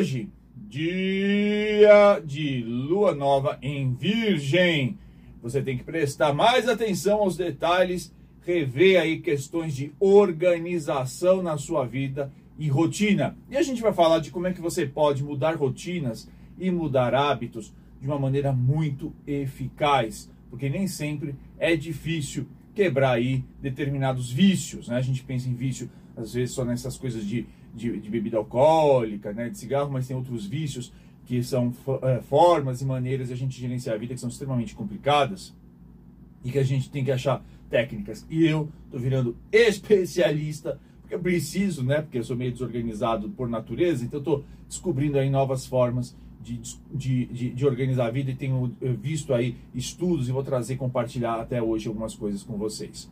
hoje, dia de lua nova em Virgem. Você tem que prestar mais atenção aos detalhes, rever aí questões de organização na sua vida e rotina. E a gente vai falar de como é que você pode mudar rotinas e mudar hábitos de uma maneira muito eficaz, porque nem sempre é difícil quebrar aí determinados vícios, né? A gente pensa em vício às vezes só nessas coisas de, de, de bebida alcoólica, né, de cigarro, mas tem outros vícios que são é, formas e maneiras de a gente gerenciar a vida que são extremamente complicadas e que a gente tem que achar técnicas. E eu tô virando especialista, porque eu preciso, né? Porque eu sou meio desorganizado por natureza, então eu tô descobrindo aí novas formas de, de, de, de, organizar a vida e tenho eh, visto aí estudos e vou trazer, compartilhar até hoje algumas coisas com vocês.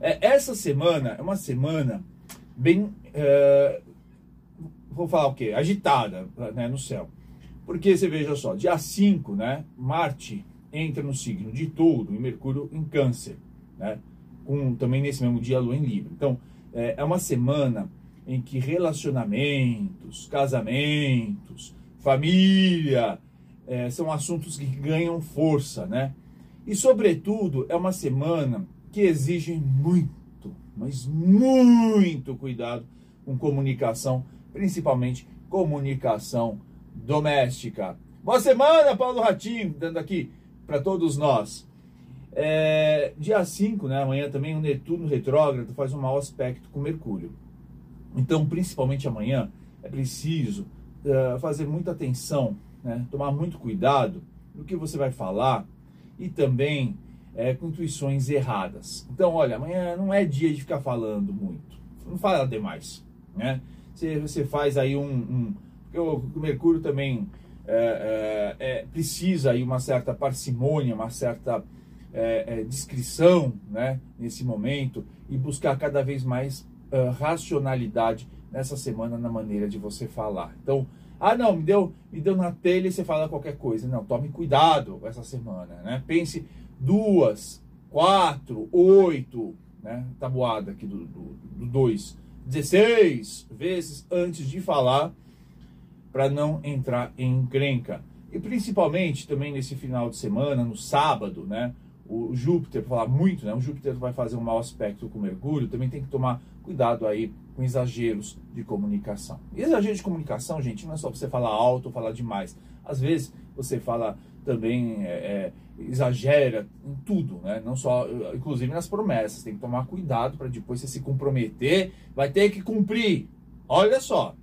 É, essa semana é uma semana bem, é, vou falar o quê? Agitada né, no céu. Porque você veja só, dia 5, né, Marte entra no signo de touro e Mercúrio em câncer, né? Com, também nesse mesmo dia a Lua em Libra. Então, é, é uma semana em que relacionamentos, casamentos, família, é, são assuntos que ganham força, né? E, sobretudo, é uma semana que exige muito, mas muito cuidado com comunicação, principalmente comunicação doméstica. Boa semana, Paulo Ratinho, dando aqui para todos nós. É, dia 5, né, amanhã também o Netuno retrógrado faz um mau aspecto com Mercúrio. Então, principalmente amanhã, é preciso uh, fazer muita atenção, né, tomar muito cuidado no que você vai falar e também é, com intuições erradas. Então, olha, amanhã não é dia de ficar falando muito, não fala demais, né? Você, você faz aí um, um porque o, Mercúrio também é, é, é, precisa aí uma certa parcimônia, uma certa é, é, discrição né, nesse momento e buscar cada vez mais uh, racionalidade nessa semana na maneira de você falar. Então, ah não, me deu, me deu na telha e você fala qualquer coisa. Não, tome cuidado essa semana, né? Pense duas, quatro, oito, né? Tabuada aqui do 2, do, do dois, 16 vezes antes de falar para não entrar em encrenca. E principalmente também nesse final de semana, no sábado, né? O Júpiter, falar muito, né? O Júpiter vai fazer um mau aspecto com Mercúrio, também tem que tomar cuidado aí com exageros de comunicação. Exagero de comunicação, gente, não é só você falar alto ou falar demais. Às vezes você fala também, é, é, exagera em tudo, né? Não só, inclusive nas promessas. Tem que tomar cuidado para depois você se comprometer, vai ter que cumprir. Olha só,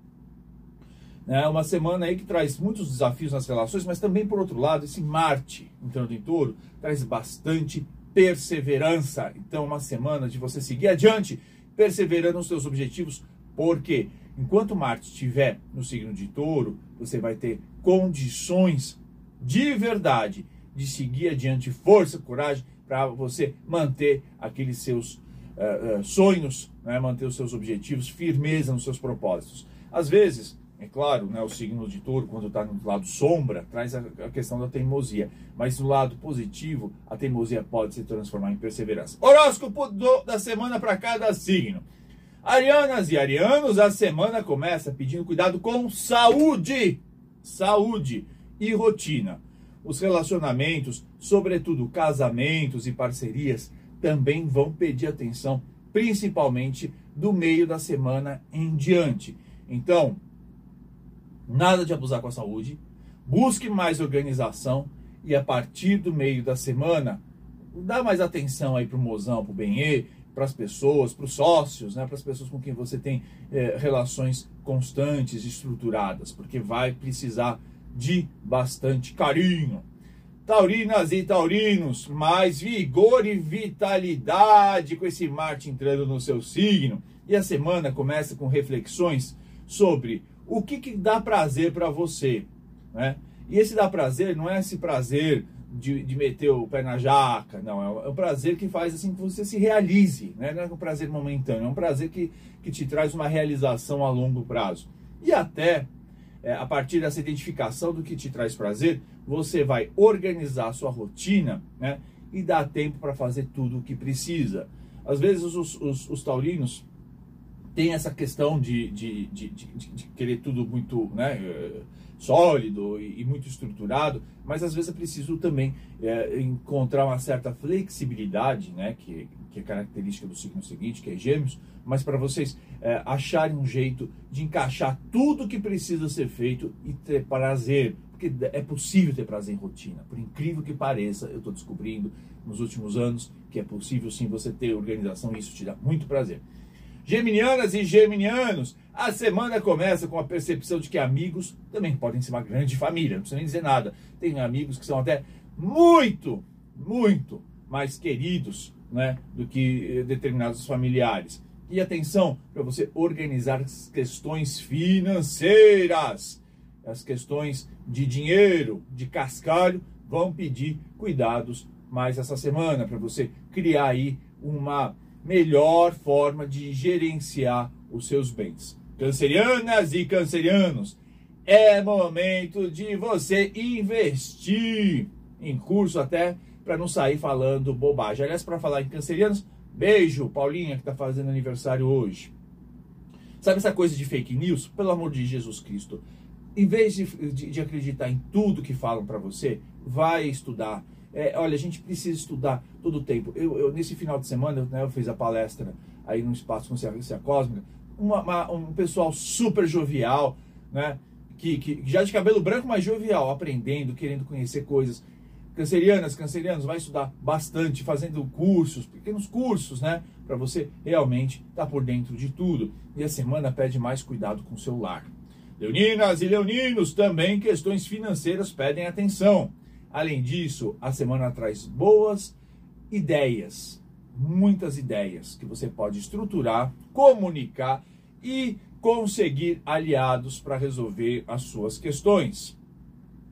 né? Uma semana aí que traz muitos desafios nas relações, mas também, por outro lado, esse Marte entrando em touro traz bastante perseverança. Então, uma semana de você seguir adiante, perseverando nos seus objetivos, porque enquanto Marte estiver no signo de touro, você vai ter condições de verdade de seguir adiante, força, coragem, para você manter aqueles seus uh, uh, sonhos, né? manter os seus objetivos, firmeza nos seus propósitos. Às vezes, é claro, né, o signo de touro, quando está no lado sombra, traz a, a, questão da teimosia. Mas no lado positivo, a teimosia pode se transformar em perseverança. Horóscopo do, da semana para cada signo. Arianas e arianos, a semana começa pedindo cuidado com saúde. Saúde e rotina. Os relacionamentos, sobretudo casamentos e parcerias, também vão pedir atenção, principalmente do meio da semana em diante. Então, nada de abusar com a saúde, busque mais organização e a partir do meio da semana, dá mais atenção aí para o mozão, para o benê, para as pessoas, para os sócios, né, para as pessoas com quem você tem é, relações constantes, estruturadas, porque vai precisar de bastante carinho. Taurinas e taurinos, mais vigor e vitalidade com esse Marte entrando no seu signo. E a semana começa com reflexões sobre o que, que dá prazer para você, né? E esse dá prazer não é esse prazer de, de meter o pé na jaca, não, é, é um prazer que faz assim que você se realize, né? não é um prazer momentâneo, é um prazer que, que te traz uma realização a longo prazo. E até, é, a partir dessa identificação do que te traz prazer, você vai organizar a sua rotina né? e dar tempo para fazer tudo o que precisa. Às vezes os, os, os taurinos tem essa questão de, de, de, de, querer tudo muito né, sólido e, e, muito estruturado, mas às vezes é preciso também é, encontrar uma certa flexibilidade, né, que, que é característica do signo seguinte, que é gêmeos, mas para vocês é, acharem um jeito de encaixar tudo que precisa ser feito e ter prazer, porque é possível ter prazer em rotina, por incrível que pareça, eu estou descobrindo nos últimos anos que é possível sim você ter organização e isso te dá muito prazer. Geminianas e geminianos, a semana começa com a percepção de que amigos também podem ser uma grande família, não precisa nem dizer nada. Tem amigos que são até muito, muito mais queridos né, do que eh, determinados familiares. E atenção para você organizar as questões financeiras, as questões de dinheiro, de cascalho, vão pedir cuidados mais essa semana para você criar aí uma melhor forma de gerenciar os seus bens. Cancerianas e cancerianos, é momento de você investir em curso até para não sair falando bobagem. Aliás, para falar em cancerianos, beijo, Paulinha, que está fazendo aniversário hoje. Sabe essa coisa de fake news? Pelo amor de Jesus Cristo. Em vez de, de, de acreditar em tudo que falam para você, vai estudar é, olha, a gente precisa estudar todo o tempo. Eu, eu nesse final de semana, né, eu fiz a palestra aí no Espaço Consciência Cósmica, uma, uma, um pessoal super jovial, né? Que, que já de cabelo branco, mas jovial, aprendendo, querendo conhecer coisas. Cancerianas, cancerianos, vai estudar bastante, fazendo cursos, pequenos cursos, né? Para você realmente estar tá por dentro de tudo. E a semana pede mais cuidado com o seu lar. Leoninas e leoninos, também questões financeiras pedem atenção. Além disso, a semana traz boas ideias, muitas ideias que você pode estruturar, comunicar e conseguir aliados para resolver as suas questões.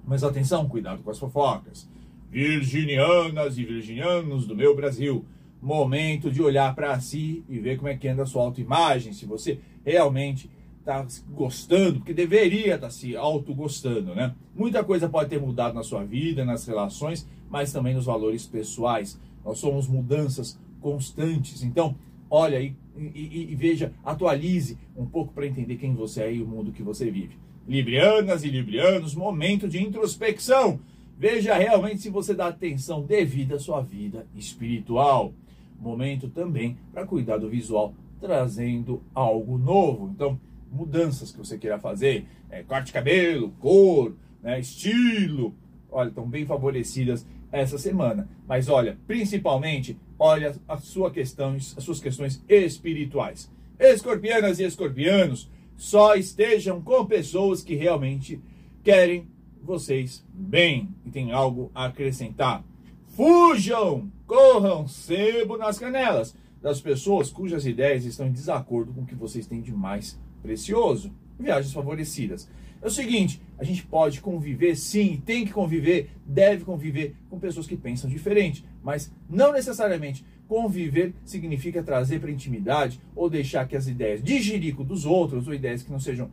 Mas atenção, cuidado com as fofocas. Virginianas e virginianos do meu Brasil, momento de olhar para si e ver como é que anda a sua autoimagem, se você realmente está gostando, porque deveria estar tá se auto-gostando, né? Muita coisa pode ter mudado na sua vida, nas relações, mas também nos valores pessoais. Nós somos mudanças constantes. Então, olha e, e, e veja, atualize um pouco para entender quem você é e o mundo que você vive. Librianas e librianos, momento de introspecção. Veja realmente se você dá atenção devida à sua vida espiritual. Momento também para cuidar do visual, trazendo algo novo. Então, mudanças que você queira fazer, é, corte de cabelo, cor, né, estilo, olha, estão bem favorecidas essa semana. Mas olha, principalmente, olha as suas questões, as suas questões espirituais. Escorpianas e escorpianos, só estejam com pessoas que realmente querem vocês bem e tem algo a acrescentar. Fujam, corram sebo nas canelas das pessoas cujas ideias estão em desacordo com o que vocês têm de mais precioso. Viagens favorecidas. É o seguinte, a gente pode conviver sim, tem que conviver, deve conviver com pessoas que pensam diferente, mas não necessariamente conviver significa trazer para intimidade ou deixar que as ideias de jirico dos outros ou ideias que não sejam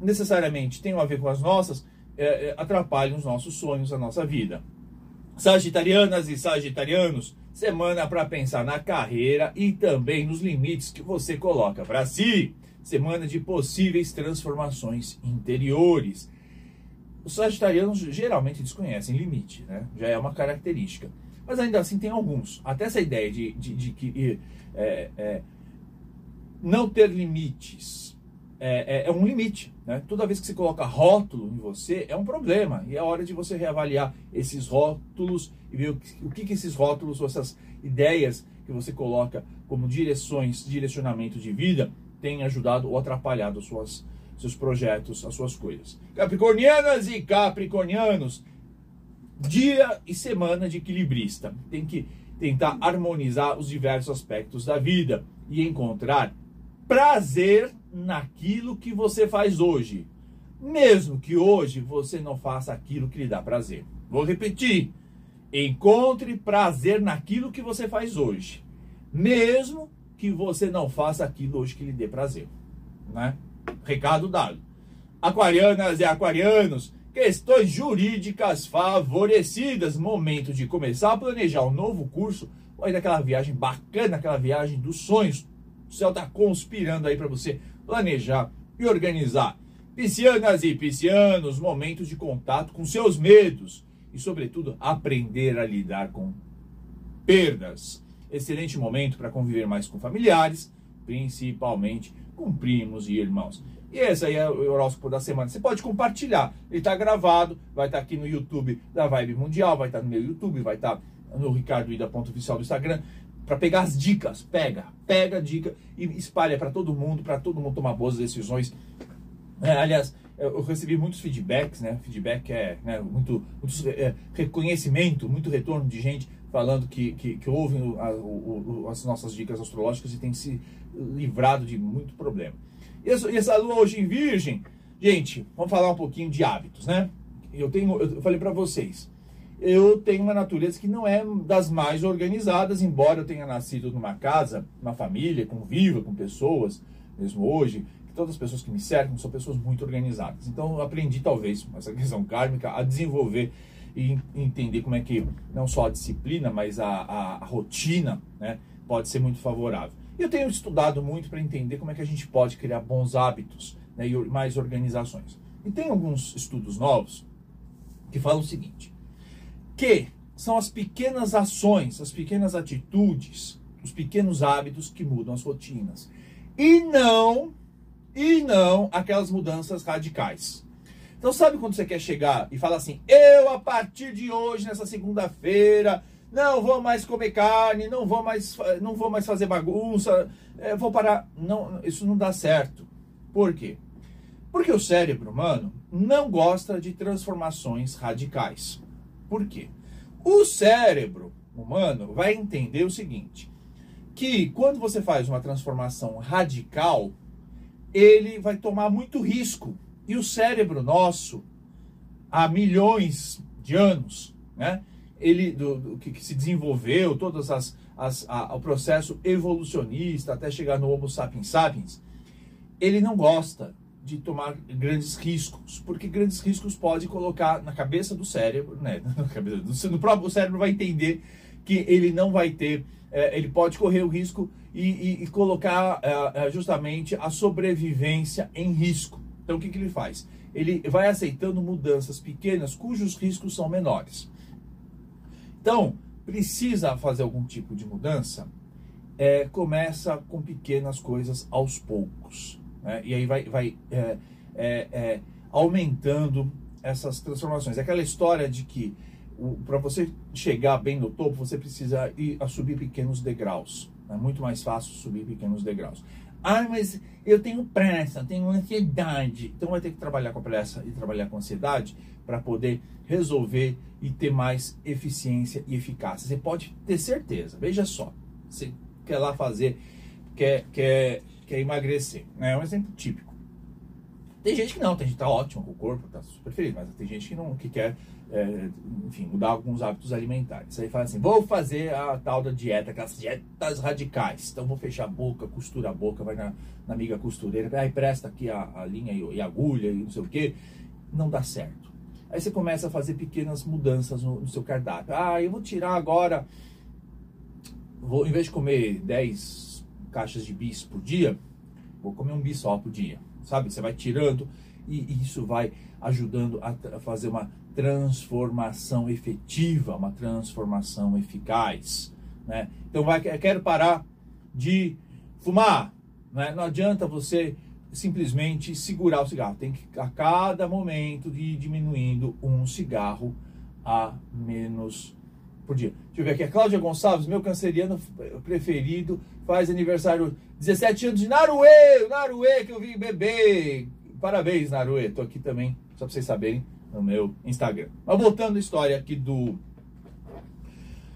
necessariamente tenham a ver com as nossas é, atrapalhem os nossos sonhos, a nossa vida. Sagitarianas e sagitarianos, semana para pensar na carreira e também nos limites que você coloca para si semana de possíveis transformações interiores. Os sagitarianos geralmente desconhecem limite, né? já é uma característica. Mas ainda assim tem alguns. Até essa ideia de, de, de que é, é, não ter limites é, é, um limite. Né? Toda vez que você coloca rótulo em você, é um problema. E é hora de você reavaliar esses rótulos e ver o que, o que esses rótulos ou essas ideias que você coloca como direções, direcionamento de vida, tem ajudado ou atrapalhado suas, seus projetos, as suas coisas. Capricornianas e capricornianos, dia e semana de equilibrista. Tem que tentar harmonizar os diversos aspectos da vida e encontrar prazer naquilo que você faz hoje. Mesmo que hoje você não faça aquilo que lhe dá prazer. Vou repetir. Encontre prazer naquilo que você faz hoje. Mesmo que você não faça aquilo hoje que lhe dê prazer. Né? Recado dado. Aquarianas e aquarianos, questões jurídicas favorecidas. Momento de começar a planejar um novo curso ou ainda aquela viagem bacana, aquela viagem dos sonhos. O céu está conspirando aí para você planejar e organizar. Piscianas e piscianos, momentos de contato com seus medos e, sobretudo, aprender a lidar com perdas. Excelente momento para conviver mais com familiares, principalmente com primos e irmãos. E esse aí é o horóscopo da semana. Você pode compartilhar. Ele está gravado, vai estar tá aqui no YouTube da Vibe Mundial, vai estar tá no meu YouTube, vai estar tá no Ricardo Ida ponto oficial do Instagram para pegar as dicas. Pega, pega a dica e espalha para todo mundo, para todo mundo tomar boas decisões. É, aliás, eu recebi muitos feedbacks, né? Feedback é né, muito, muito é, reconhecimento, muito retorno de gente falando que, que, que ouvem a, o, o, as nossas dicas astrológicas e tem se livrado de muito problema. E essa, e essa lua hoje em Virgem, gente, vamos falar um pouquinho de hábitos, né? Eu tenho, eu falei para vocês, eu tenho uma natureza que não é das mais organizadas, embora eu tenha nascido numa casa, uma família, conviva com pessoas, mesmo hoje, todas as pessoas que me cercam são pessoas muito organizadas. Então eu aprendi, talvez, essa questão kármica, a desenvolver e entender como é que não só a disciplina, mas a, a, a rotina né, pode ser muito favorável. Eu tenho estudado muito para entender como é que a gente pode criar bons hábitos né, e mais organizações. E tem alguns estudos novos que falam o seguinte, que são as pequenas ações, as pequenas atitudes, os pequenos hábitos que mudam as rotinas. E não, e não aquelas mudanças radicais. Então, sabe quando você quer chegar e falar assim: eu, a partir de hoje, nessa segunda-feira, não vou mais comer carne, não vou mais, não vou mais fazer bagunça, é, vou parar. Não, isso não dá certo. Por quê? Porque o cérebro humano não gosta de transformações radicais. Por quê? O cérebro humano vai entender o seguinte: que quando você faz uma transformação radical, ele vai tomar muito risco e o cérebro nosso, há milhões de anos, né? Ele do, do que, que, se desenvolveu, todas as, as a, o processo evolucionista até chegar no Homo sapiens sapiens, ele não gosta de tomar grandes riscos, porque grandes riscos pode colocar na cabeça do cérebro, né? Na cabeça do, no próprio cérebro vai entender que ele não vai ter, é, ele pode correr o risco e, e, e colocar é, justamente a sobrevivência em risco. Então o que, que ele faz? Ele vai aceitando mudanças pequenas cujos riscos são menores. Então, precisa fazer algum tipo de mudança, é, começa com pequenas coisas aos poucos. Né? E aí vai, vai é, é, é aumentando essas transformações. É aquela história de que para você chegar bem no topo, você precisa ir a subir pequenos degraus. É muito mais fácil subir pequenos degraus. Ah, mas eu tenho pressa, tenho ansiedade. Então vai ter que trabalhar com pressa e trabalhar com ansiedade para poder resolver e ter mais eficiência e eficácia. Você pode ter certeza. Veja só, você quer lá fazer, quer, quer, quer emagrecer. Né? É um exemplo típico. Tem gente que não, tem gente que tá ótimo com o corpo, tá super feliz, mas tem gente que não que quer é, enfim, mudar alguns hábitos alimentares. Aí fala assim, vou fazer a tal da dieta, aquelas dietas radicais. Então vou fechar a boca, costura a boca, vai na, na amiga costureira, aí presta aqui a, a linha e, e, agulha e não sei o que. Não dá certo. Aí você começa a fazer pequenas mudanças no, no seu cardápio. Ah, eu vou tirar agora, vou, em vez de comer 10 caixas de bis por dia, vou comer um bis só por dia. Sabe? Você vai tirando e isso vai ajudando a fazer uma transformação efetiva, uma transformação eficaz. Né? Então, vai, quero parar de fumar. Né? Não adianta você simplesmente segurar o cigarro. Tem que, a cada momento, ir diminuindo um cigarro a menos por dia. Deixa eu ver aqui. A Cláudia Gonçalves, meu canceriano preferido, faz aniversário 17 anos de Naruê, Naruê, que eu vi beber. Parabéns, Naruê. Tô aqui também, só para vocês saberem no meu Instagram. Mas voltando à história aqui do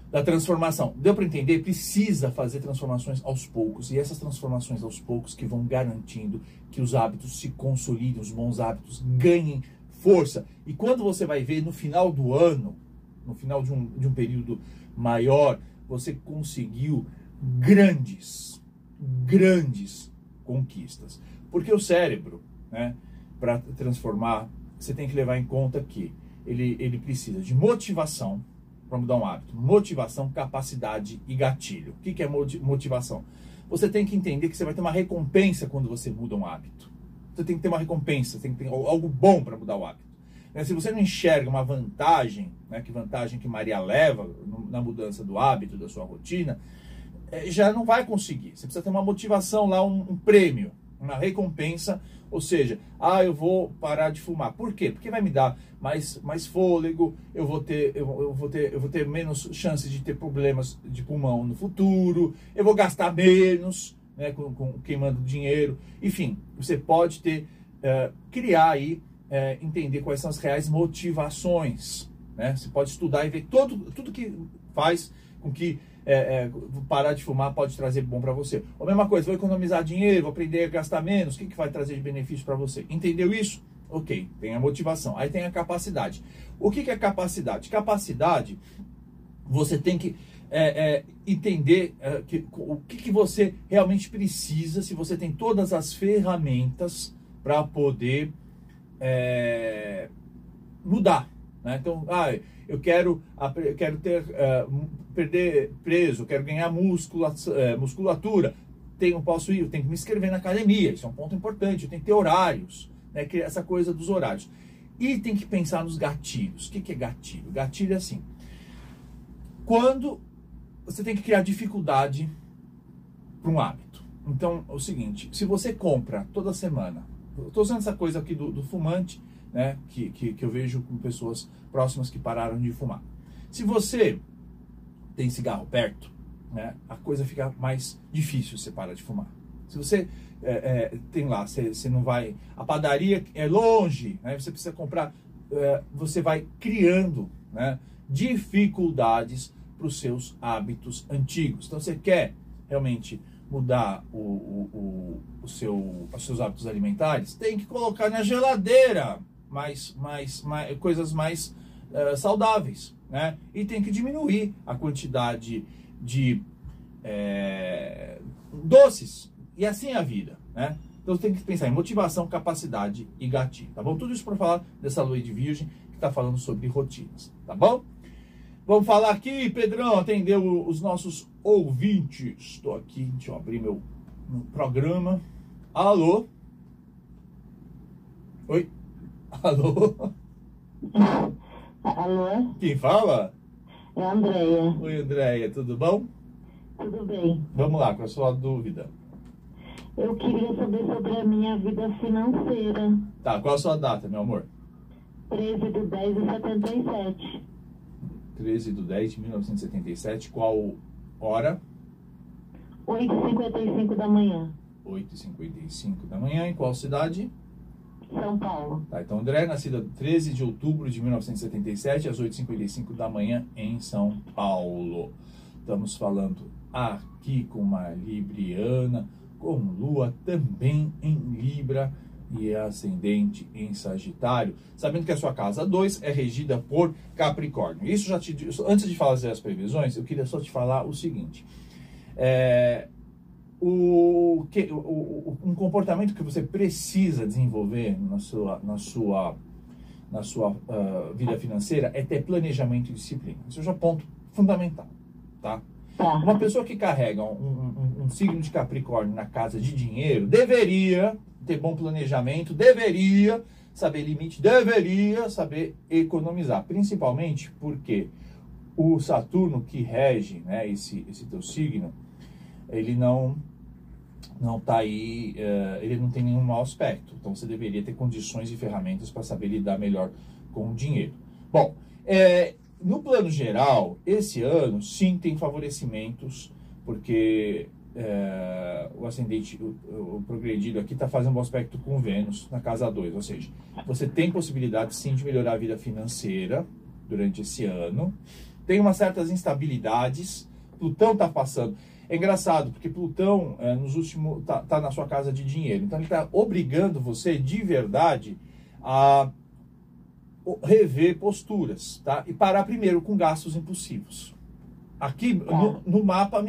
da transformação. Deu para entender? Precisa fazer transformações aos poucos. E essas transformações aos poucos que vão garantindo que os hábitos se consolidem, os bons hábitos ganhem força. E quando você vai ver no final do ano, no final de um, de um período maior, você conseguiu grandes, grandes conquistas. Porque o cérebro, né, para transformar você tem que levar em conta que ele, ele precisa de motivação para mudar um hábito. Motivação, capacidade e gatilho. O que, que é motivação? você tem que entender que você vai ter uma recompensa quando você muda um hábito. Você tem que ter uma recompensa, tem que ter algo bom para mudar o hábito. Né, se você não enxerga uma vantagem, né, que vantagem que Maria leva na mudança do hábito, da sua rotina, é, já não vai conseguir. Você precisa ter uma motivação lá, um, um prêmio, uma recompensa ou seja, ah, eu vou parar de fumar. Por quê? Porque vai me dar mais, mais fôlego, eu vou, ter, eu, eu, vou ter, eu vou ter menos chances de ter problemas de pulmão no futuro, eu vou gastar menos, né, com, com queimando dinheiro. Enfim, você pode ter, uh, criar aí, uh, entender quais são as reais motivações. Né? Você pode estudar e ver todo, tudo que faz com que é, é, parar de fumar pode trazer bom para você. A mesma coisa, vou economizar dinheiro, vou aprender a gastar menos, o que, que vai trazer de benefício para você? Entendeu isso? Ok, tem a motivação. Aí tem a capacidade. O que, que é capacidade? Capacidade, você tem que é, é, entender é, que, o que, que você realmente precisa, se você tem todas as ferramentas para poder é, mudar. Né? Então, ah, eu quero, eu quero ter, uh, perder peso, quero ganhar muscula, uh, musculatura. Tenho, posso ir, eu tenho que me inscrever na academia, isso é um ponto importante, eu tenho que ter horários, né? essa coisa dos horários. E tem que pensar nos gatilhos. O que, que é gatilho? Gatilho é assim, quando você tem que criar dificuldade para um hábito. Então, é o seguinte, se você compra toda semana, estou usando essa coisa aqui do, do fumante, né, que, que, que eu vejo com pessoas próximas que pararam de fumar. Se você tem cigarro perto, né, a coisa fica mais difícil você parar de fumar. Se você é, é, tem lá, você, você, não vai. A padaria é longe, né, você precisa comprar. É, você vai criando né, dificuldades para os seus hábitos antigos. Então você quer realmente mudar o, o, o, o seu, os seus hábitos alimentares, tem que colocar na geladeira mais, mais, mais coisas mais uh, saudáveis, né? E tem que diminuir a quantidade de é, doces. E assim é a vida, né? Então tem que pensar em motivação, capacidade e gatilho, tá bom? Tudo isso para falar dessa lua de virgem que está falando sobre rotinas, tá bom? Vamos falar aqui, Pedrão, atendeu os nossos ouvintes. Estou aqui, deixa eu abrir meu, meu programa. Alô? Oi? Alô? Alô? Quem fala? É a Andréia. Oi, Andréia, tudo bom? Tudo bem. Vamos lá, com a sua dúvida. Eu queria saber sobre a minha vida financeira. Tá, qual a sua data, meu amor? 13 de 10 de 77. 13 de 10 de 1977. Qual hora? 8h55 da manhã. 8h55 da manhã. Em qual cidade? São Paulo. Tá, então André, nascida 13 de outubro de 1977, às 8h55 da manhã, em São Paulo. Estamos falando aqui com uma Libriana, com Lua também em Libra e ascendente em Sagitário. Sabendo que a sua casa 2 é regida por Capricórnio. Isso já te antes de fazer as previsões, eu queria só te falar o seguinte. É, o, que, o, um comportamento que você precisa desenvolver na sua, na sua, na sua uh, vida financeira é ter planejamento e disciplina. Isso é um ponto fundamental, tá? tá? Uma pessoa que carrega um, um, um, signo de Capricórnio na casa de dinheiro deveria ter bom planejamento, deveria saber limite, deveria saber economizar, principalmente porque o Saturno que rege né, esse, esse teu signo, ele não não está aí, uh, ele não tem nenhum mau aspecto. Então você deveria ter condições e ferramentas para saber lidar melhor com o dinheiro. Bom, é, no plano geral, esse ano sim tem favorecimentos, porque é, o ascendente, o, o progredido aqui está fazendo um aspecto com Vênus na casa 2, ou seja, você tem possibilidade sim de melhorar a vida financeira durante esse ano. Tem umas certas instabilidades, Plutão está passando. É engraçado, porque Plutão, é, nos últimos, tá, tá, na sua casa de dinheiro. Então ele está obrigando você de verdade a rever posturas, tá? E parar primeiro com gastos impulsivos. Aqui no, no, mapa,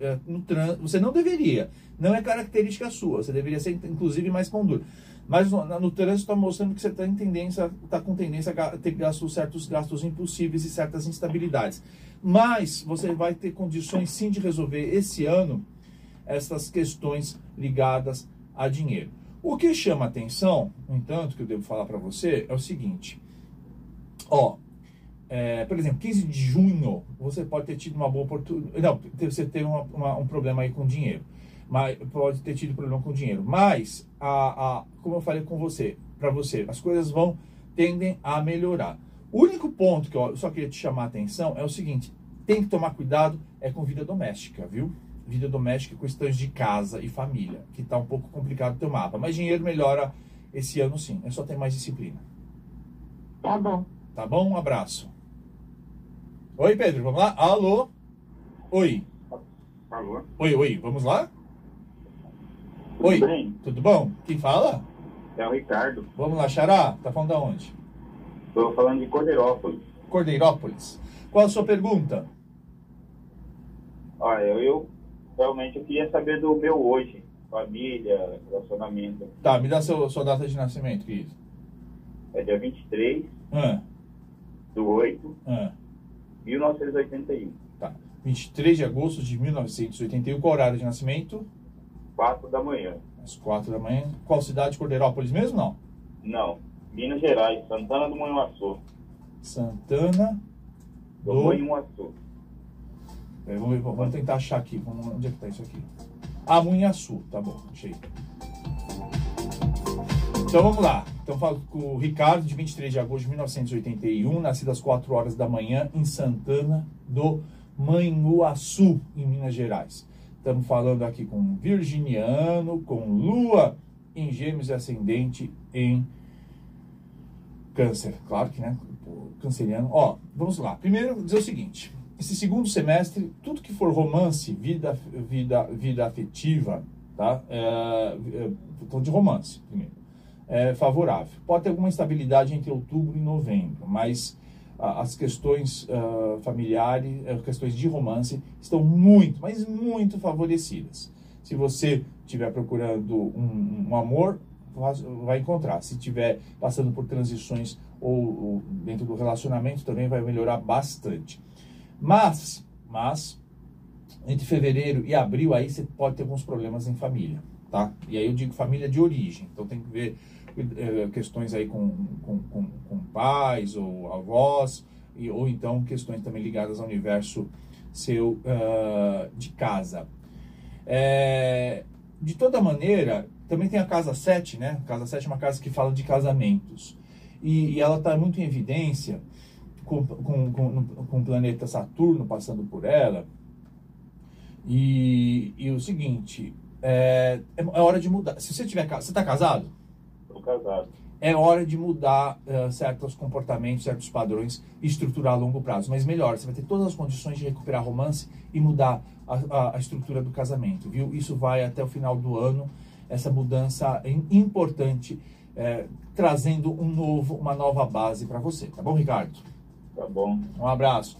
é, no trans, você não deveria. Não é característica sua. Você deveria ser, inclusive, mais pão duro. Mas no, no trânsito está mostrando que você está tendência, tá com tendência a ter gastos, certos gastos impossíveis e certas instabilidades. Mas você vai ter condições sim de resolver esse ano essas questões ligadas a dinheiro. O que chama atenção, no entanto, que eu devo falar para você, é o seguinte. Ó, é, por exemplo, 15 de junho, você pode ter tido uma boa oportunidade. Não, você teve uma, uma, um problema aí com dinheiro. Mas pode ter tido problema com dinheiro. Mas, a, a, como eu falei com você, para você, as coisas vão tendem a melhorar. O único ponto que eu só queria te chamar a atenção é o seguinte: tem que tomar cuidado é com vida doméstica, viu? Vida doméstica, questões de casa e família, que está um pouco complicado o teu mapa. Mas dinheiro melhora esse ano sim, é só ter mais disciplina. Tá bom. Tá bom? Um abraço. Oi, Pedro, vamos lá? Alô? Oi. Alô? Oi, oi, vamos lá? Tudo Oi, bem? tudo bom? Quem fala? É o Ricardo. Vamos lá, Xará? Tá falando de onde? Estou falando de Cordeirópolis. Cordeirópolis. Qual a sua pergunta? Olha, eu, eu realmente eu queria saber do meu hoje. Família, relacionamento. Tá, me dá seu, sua data de nascimento, querido. É dia 23 Ah, do 8 ah, 1981. tá. 23 de agosto de 1981. Qual horário de nascimento? 4 da manhã. Às 4 da manhã. Qual cidade? Cordeirópolis mesmo? Não. Não. Minas Gerais, Santana do Manhuaçu. Santana Do do... Manhuaçu. É, Vamos, vamos tentar achar aqui. Vamos, onde é que tá isso aqui? Ah, Munhaçu. Tá bom, achei. Então vamos lá. Então falo com o Ricardo, de 23 de agosto de 1981, nascido às 4 horas da manhã em Santana do Manhuaçu, em Minas Gerais. Estamos falando aqui com um virginiano, com lua em gêmeos e ascendente em câncer. Claro que, né? Canceriano. Ó, vamos lá. Primeiro, dizer o seguinte. Esse segundo semestre, tudo que for romance, vida, vida, vida afetiva, tá? É, é, de romance, primeiro. É favorável. Pode ter alguma instabilidade entre outubro e novembro, mas ah, as questões ah, familiares, as questões de romance estão muito, mas muito favorecidas. Se você estiver procurando um, um amor, vai encontrar. Se estiver passando por transições ou, ou dentro do relacionamento, também vai melhorar bastante. Mas, mas, entre fevereiro e abril, aí você pode ter alguns problemas em família, tá? E aí eu digo família de origem, então tem que ver eh, questões aí com, com, com, com pais ou avós, e, ou então questões também ligadas ao universo seu ah, de casa. É, de toda maneira, também tem a casa 7, né? A casa 7 é uma casa que fala de casamentos. E, e ela está muito em evidência com, com, com, com o planeta Saturno passando por ela. E, e o seguinte, é, é hora de mudar. Se você tiver você está casado? Estou casado. é hora de mudar eh, certos comportamentos, certos padrões e estruturar a longo prazo. Mas melhor, você vai ter todas as condições de recuperar romance e mudar a, a- a estrutura do casamento, viu? Isso vai até o final do ano, essa mudança im- importante, eh, trazendo um novo, uma nova base para você, tá bom, Ricardo? Tá bom. Um abraço.